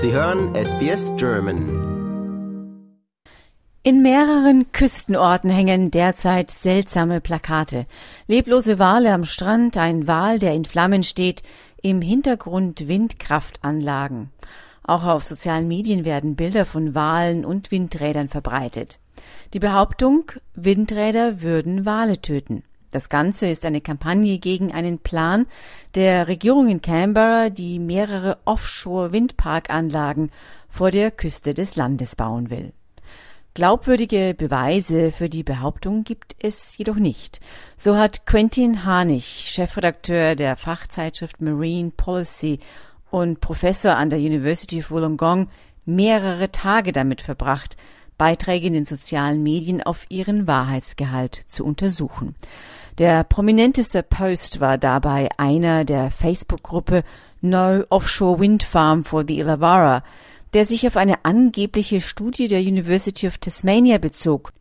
Sie hören SBS German. In mehreren Küstenorten hängen derzeit seltsame Plakate. Leblose Wale am Strand, ein Wal, der in Flammen steht, im Hintergrund Windkraftanlagen. Auch auf sozialen Medien werden Bilder von Walen und Windrädern verbreitet. Die Behauptung, Windräder würden Wale töten. Das Ganze ist eine Kampagne gegen einen Plan der Regierung in Canberra, die mehrere Offshore-Windparkanlagen vor der Küste des Landes bauen will. Glaubwürdige Beweise für die Behauptung gibt es jedoch nicht. So hat Quentin Harnig, Chefredakteur der Fachzeitschrift Marine Policy und Professor an der University of Wollongong, mehrere Tage damit verbracht, Beiträge in den sozialen Medien auf ihren Wahrheitsgehalt zu untersuchen. Der prominenteste Post war dabei einer der Facebook-Gruppe No Offshore Wind Farm for the Illawarra, der sich auf eine angebliche Studie der University of Tasmania bezog,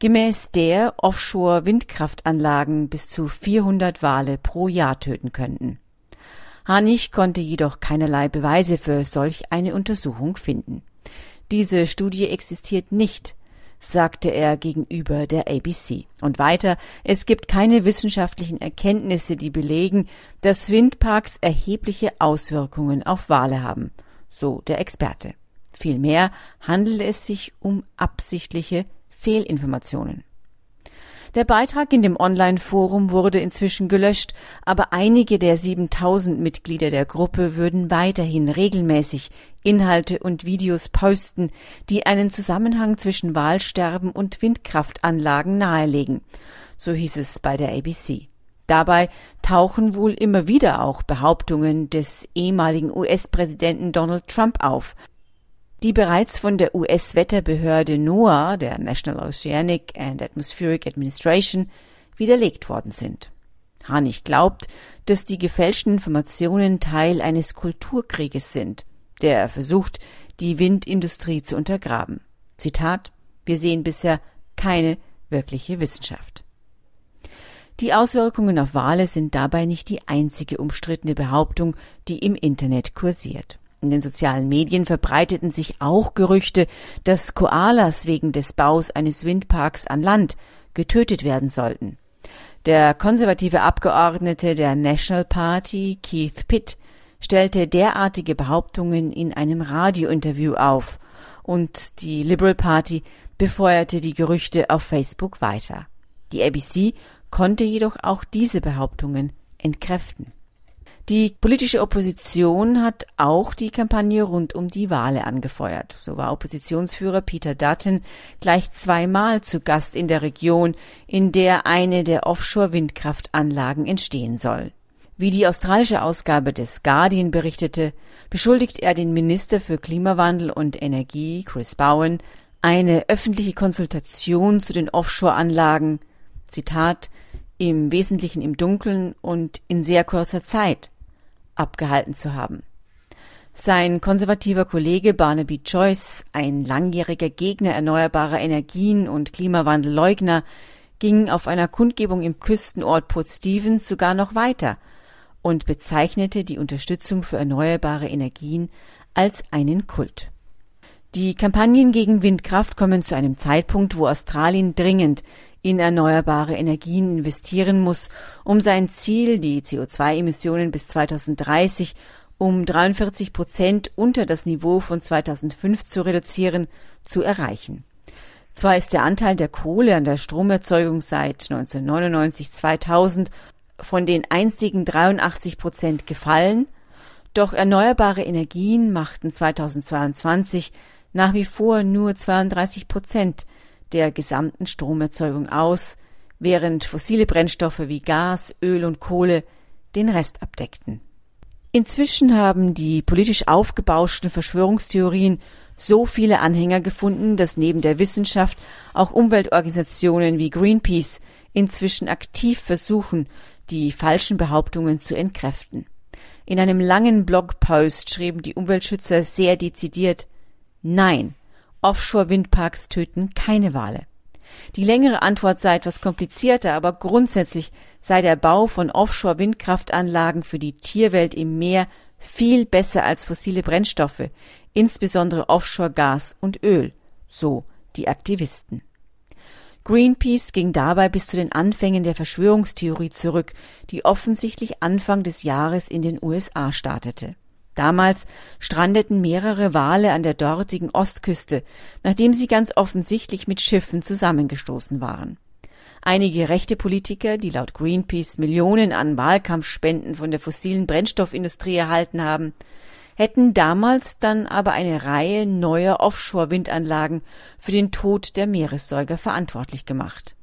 gemäß der Offshore-Windkraftanlagen bis zu 400 Wale pro Jahr töten könnten. Hanig konnte jedoch keinerlei Beweise für solch eine Untersuchung finden. Diese Studie existiert nicht, sagte er gegenüber der ABC. Und weiter, es gibt keine wissenschaftlichen Erkenntnisse, die belegen, dass Windparks erhebliche Auswirkungen auf Wale haben, so der Experte. Vielmehr handelt es sich um absichtliche Fehlinformationen. Der Beitrag in dem Online-Forum wurde inzwischen gelöscht, aber einige der 7000 Mitglieder der Gruppe würden weiterhin regelmäßig Inhalte und Videos posten, die einen Zusammenhang zwischen Wahlsterben und Windkraftanlagen nahelegen. So hieß es bei der ABC. Dabei tauchen wohl immer wieder auch Behauptungen des ehemaligen US-Präsidenten Donald Trump auf, die bereits von der US-Wetterbehörde NOAA, der National Oceanic and Atmospheric Administration, widerlegt worden sind. Hanig glaubt, dass die gefälschten Informationen Teil eines Kulturkrieges sind, der versucht, die Windindustrie zu untergraben. Zitat Wir sehen bisher keine wirkliche Wissenschaft. Die Auswirkungen auf Wale sind dabei nicht die einzige umstrittene Behauptung, die im Internet kursiert. In den sozialen Medien verbreiteten sich auch Gerüchte, dass Koalas wegen des Baus eines Windparks an Land getötet werden sollten. Der konservative Abgeordnete der National Party, Keith Pitt, stellte derartige Behauptungen in einem Radiointerview auf und die Liberal Party befeuerte die Gerüchte auf Facebook weiter. Die ABC konnte jedoch auch diese Behauptungen entkräften. Die politische Opposition hat auch die Kampagne rund um die Wale angefeuert. So war Oppositionsführer Peter Dutton gleich zweimal zu Gast in der Region, in der eine der Offshore-Windkraftanlagen entstehen soll. Wie die australische Ausgabe des Guardian berichtete, beschuldigt er den Minister für Klimawandel und Energie, Chris Bowen, eine öffentliche Konsultation zu den Offshore-Anlagen, Zitat, im Wesentlichen im Dunkeln und in sehr kurzer Zeit abgehalten zu haben. Sein konservativer Kollege Barnaby Joyce, ein langjähriger Gegner erneuerbarer Energien und Klimawandelleugner, ging auf einer Kundgebung im Küstenort Port Stevens sogar noch weiter und bezeichnete die Unterstützung für erneuerbare Energien als einen Kult. Die Kampagnen gegen Windkraft kommen zu einem Zeitpunkt, wo Australien dringend in erneuerbare Energien investieren muss, um sein Ziel, die CO2-Emissionen bis 2030 um 43 Prozent unter das Niveau von 2005 zu reduzieren, zu erreichen. Zwar ist der Anteil der Kohle an der Stromerzeugung seit 1999-2000 von den einstigen 83 Prozent gefallen, doch erneuerbare Energien machten 2022 nach wie vor nur 32 Prozent der gesamten Stromerzeugung aus, während fossile Brennstoffe wie Gas, Öl und Kohle den Rest abdeckten. Inzwischen haben die politisch aufgebauschten Verschwörungstheorien so viele Anhänger gefunden, dass neben der Wissenschaft auch Umweltorganisationen wie Greenpeace inzwischen aktiv versuchen, die falschen Behauptungen zu entkräften. In einem langen Blogpost schrieben die Umweltschützer sehr dezidiert Nein, Offshore-Windparks töten keine Wale. Die längere Antwort sei etwas komplizierter, aber grundsätzlich sei der Bau von Offshore-Windkraftanlagen für die Tierwelt im Meer viel besser als fossile Brennstoffe, insbesondere Offshore-Gas und Öl, so die Aktivisten. Greenpeace ging dabei bis zu den Anfängen der Verschwörungstheorie zurück, die offensichtlich Anfang des Jahres in den USA startete. Damals strandeten mehrere Wale an der dortigen Ostküste, nachdem sie ganz offensichtlich mit Schiffen zusammengestoßen waren. Einige rechte Politiker, die laut Greenpeace Millionen an Wahlkampfspenden von der fossilen Brennstoffindustrie erhalten haben, hätten damals dann aber eine Reihe neuer Offshore-Windanlagen für den Tod der Meeressäuger verantwortlich gemacht.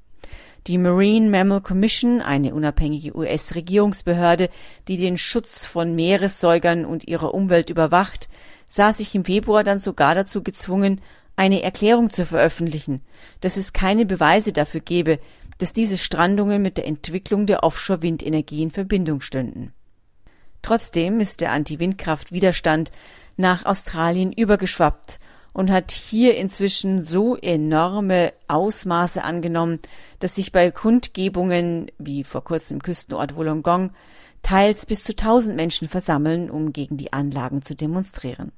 Die Marine Mammal Commission, eine unabhängige US-Regierungsbehörde, die den Schutz von Meeressäugern und ihrer Umwelt überwacht, sah sich im Februar dann sogar dazu gezwungen, eine Erklärung zu veröffentlichen, dass es keine Beweise dafür gebe, dass diese Strandungen mit der Entwicklung der Offshore-Windenergie in Verbindung stünden. Trotzdem ist der Anti-Windkraft-Widerstand nach Australien übergeschwappt und hat hier inzwischen so enorme Ausmaße angenommen, dass sich bei Kundgebungen, wie vor kurzem im Küstenort Wollongong, teils bis zu tausend Menschen versammeln, um gegen die Anlagen zu demonstrieren.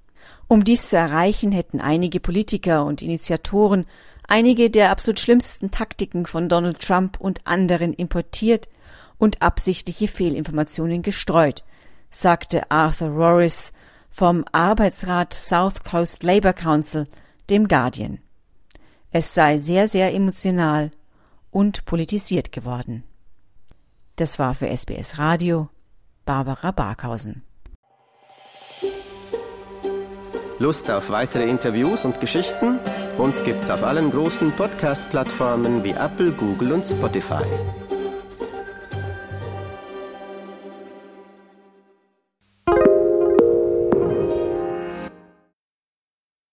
Um dies zu erreichen, hätten einige Politiker und Initiatoren einige der absolut schlimmsten Taktiken von Donald Trump und anderen importiert und absichtliche Fehlinformationen gestreut, sagte Arthur Rorris vom Arbeitsrat South Coast Labour Council dem Guardian. Es sei sehr, sehr emotional und politisiert geworden. Das war für SBS Radio Barbara Barkhausen. Lust auf weitere Interviews und Geschichten? Uns gibt's auf allen großen Podcast-Plattformen wie Apple, Google und Spotify.